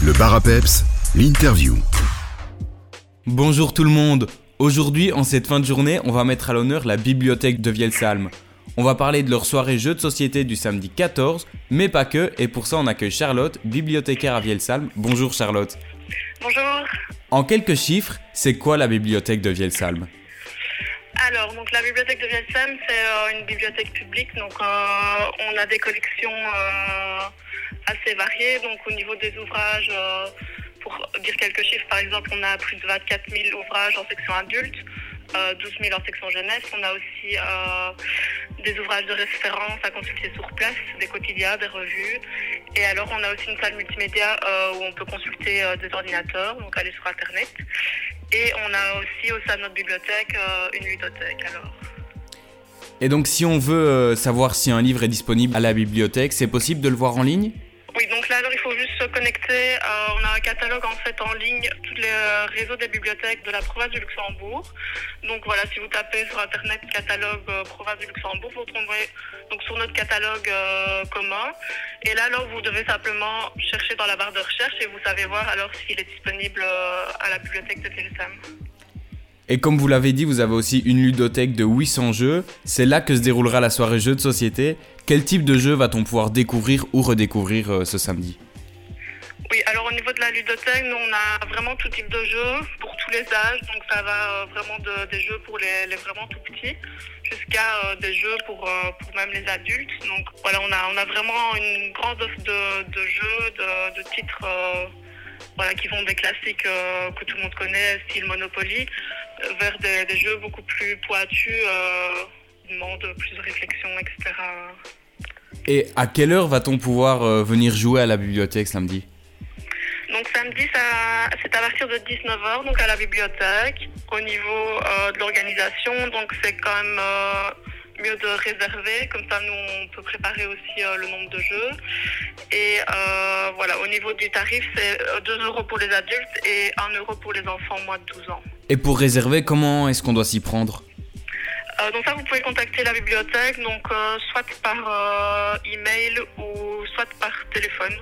Le bar à peps, l'interview. Bonjour tout le monde. Aujourd'hui, en cette fin de journée, on va mettre à l'honneur la bibliothèque de Vielsalm. On va parler de leur soirée jeux de société du samedi 14, mais pas que, et pour ça on accueille Charlotte, bibliothécaire à Vielsalm. Bonjour Charlotte. Bonjour. En quelques chiffres, c'est quoi la bibliothèque de Vielsalm Alors, donc la bibliothèque de Vielsalm, c'est euh, une bibliothèque publique. Donc, euh, on a des collections euh, assez variées. Donc, au niveau des ouvrages, euh, pour dire quelques chiffres, par exemple, on a plus de 24 000 ouvrages en section adulte, euh, 12 000 en section jeunesse. On a aussi euh, des ouvrages de référence à consulter sur place, des quotidiens, des revues. Et alors, on a aussi une salle multimédia euh, où on peut consulter euh, des ordinateurs, donc aller sur Internet. Et on a aussi au sein de notre bibliothèque euh, une ludothèque. Alors. Et donc si on veut euh, savoir si un livre est disponible à la bibliothèque, c'est possible de le voir en ligne? Là, alors il faut juste se connecter. Euh, on a un catalogue en fait en ligne, tous les euh, réseaux des bibliothèques de la province du Luxembourg. Donc voilà, si vous tapez sur internet catalogue euh, province du Luxembourg, vous retrouverez donc sur notre catalogue commun. Et là, alors vous devez simplement chercher dans la barre de recherche et vous savez voir alors s'il est disponible à la bibliothèque de Pilsam. Et comme vous l'avez dit, vous avez aussi une ludothèque de 800 jeux. C'est là que se déroulera la soirée jeux de société. Quel type de jeu va-t-on pouvoir découvrir ou redécouvrir euh, ce samedi? Oui, alors au niveau de la ludothèque, nous on a vraiment tout type de jeux pour tous les âges. Donc ça va euh, vraiment de- des jeux pour les, vraiment tout petits jusqu'à euh, des jeux pour, même les adultes. Donc voilà, on a, on a vraiment une grande offre de, jeux, de, titres voilà, qui vont des classiques que tout le monde connaît, style Monopoly, vers des, des jeux beaucoup plus pointus, euh, qui demandent plus de réflexion, etc. Et à quelle heure va-t-on pouvoir euh, venir jouer à la bibliothèque samedi? Donc samedi, c'est à partir de 19h, donc à la bibliothèque. Au niveau euh, de l'organisation, donc c'est quand même euh, mieux de réserver, comme ça nous on peut préparer aussi euh, le nombre de jeux. Et euh, voilà, au niveau du tarif, c'est euh, 2 euros pour les adultes et 1 euro pour les enfants moins de 12 ans. Et pour réserver, comment est-ce qu'on doit s'y prendre Euh, donc ça, vous pouvez contacter la bibliothèque, donc euh, soit par euh, email ou soit par téléphone.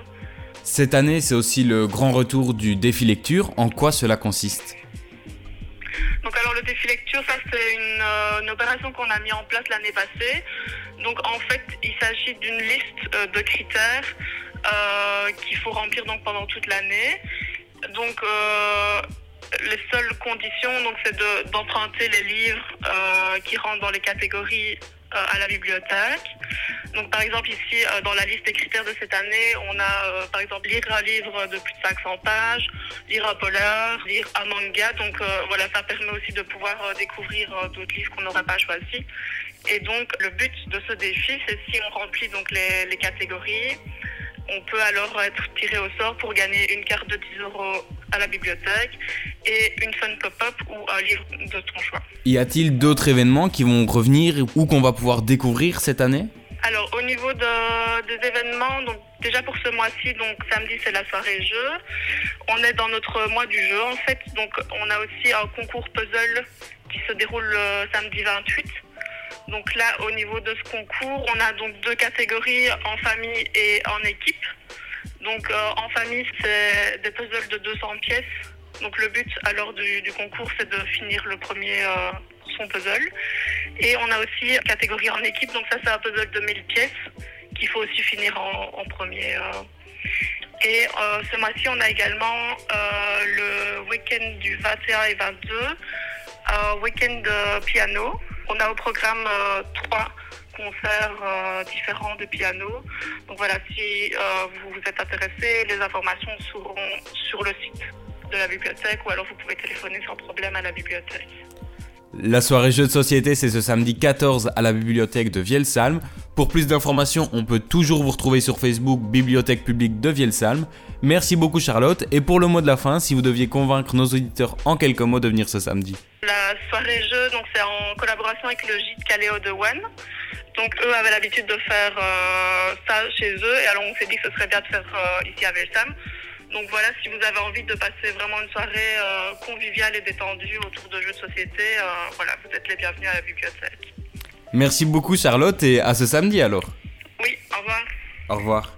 Cette année, c'est aussi le grand retour du défi lecture. En quoi cela consiste? Donc alors le défi lecture, ça c'est une, euh, une opération qu'on a mis en place l'année passée. Donc en fait, il s'agit d'une liste de critères qu'il faut remplir donc pendant toute l'année. Donc euh, les seules conditions, donc c'est de- d'emprunter les livres euh, qui rentrent dans les catégories euh, à la bibliothèque. Donc par exemple ici euh, dans la liste des critères de cette année, on a par exemple lire un livre de plus de 500 pages, lire un polar, lire un manga. Donc voilà, ça permet aussi de pouvoir découvrir d'autres livres qu'on n'aurait pas choisis. Et donc le but de ce défi, c'est si on remplit donc les catégories, on peut alors être tiré au sort pour gagner une carte de 10 euros à la bibliothèque et une fun pop-up ou un livre de ton choix. Y a-t-il d'autres événements qui vont revenir ou qu'on va pouvoir découvrir cette année? Alors au niveau de- des événements, donc déjà pour ce mois-ci, donc samedi c'est la soirée jeu. On est dans notre mois du jeu en fait, donc on a aussi un concours puzzle qui se déroule le samedi 28. Donc là au niveau de ce concours, on a donc deux catégories en famille et en équipe. Donc euh, en famille c'est des puzzles de 200 pièces. Donc le but alors du, du concours c'est de finir le premier euh, son puzzle. Et on a aussi catégorie en équipe, donc ça c'est un puzzle de 1000 pièces qu'il faut aussi finir en, en premier. euh. Et euh, ce mois-ci, on a également euh, le week-end du 21 et 22, un week-end piano. On a au programme euh, trois concerts euh, différents de piano. Donc voilà, si euh, vous vous êtes intéressé, les informations seront sur le site de la bibliothèque ou alors vous pouvez téléphoner sans problème à la bibliothèque. La soirée jeux de société, c'est ce samedi 14 à la bibliothèque de Vielsalm. Pour plus d'informations, on peut toujours vous retrouver sur Facebook Bibliothèque publique de Vielsalm. Merci beaucoup Charlotte. Et pour le mot de la fin, si vous deviez convaincre nos auditeurs en quelques mots de venir ce samedi. La soirée jeu, donc c'est en collaboration avec le gîte Caléo de One. Donc eux avaient l'habitude de faire euh, ça chez eux et alors on s'est dit que ce serait bien de faire euh, ici à Velsam. Donc voilà, si vous avez envie de passer vraiment une soirée euh, conviviale et détendue autour de jeux de société, euh, voilà, vous êtes les bienvenus à la bibliothèque. Merci beaucoup Charlotte et à ce samedi alors. Oui, au revoir. Au revoir.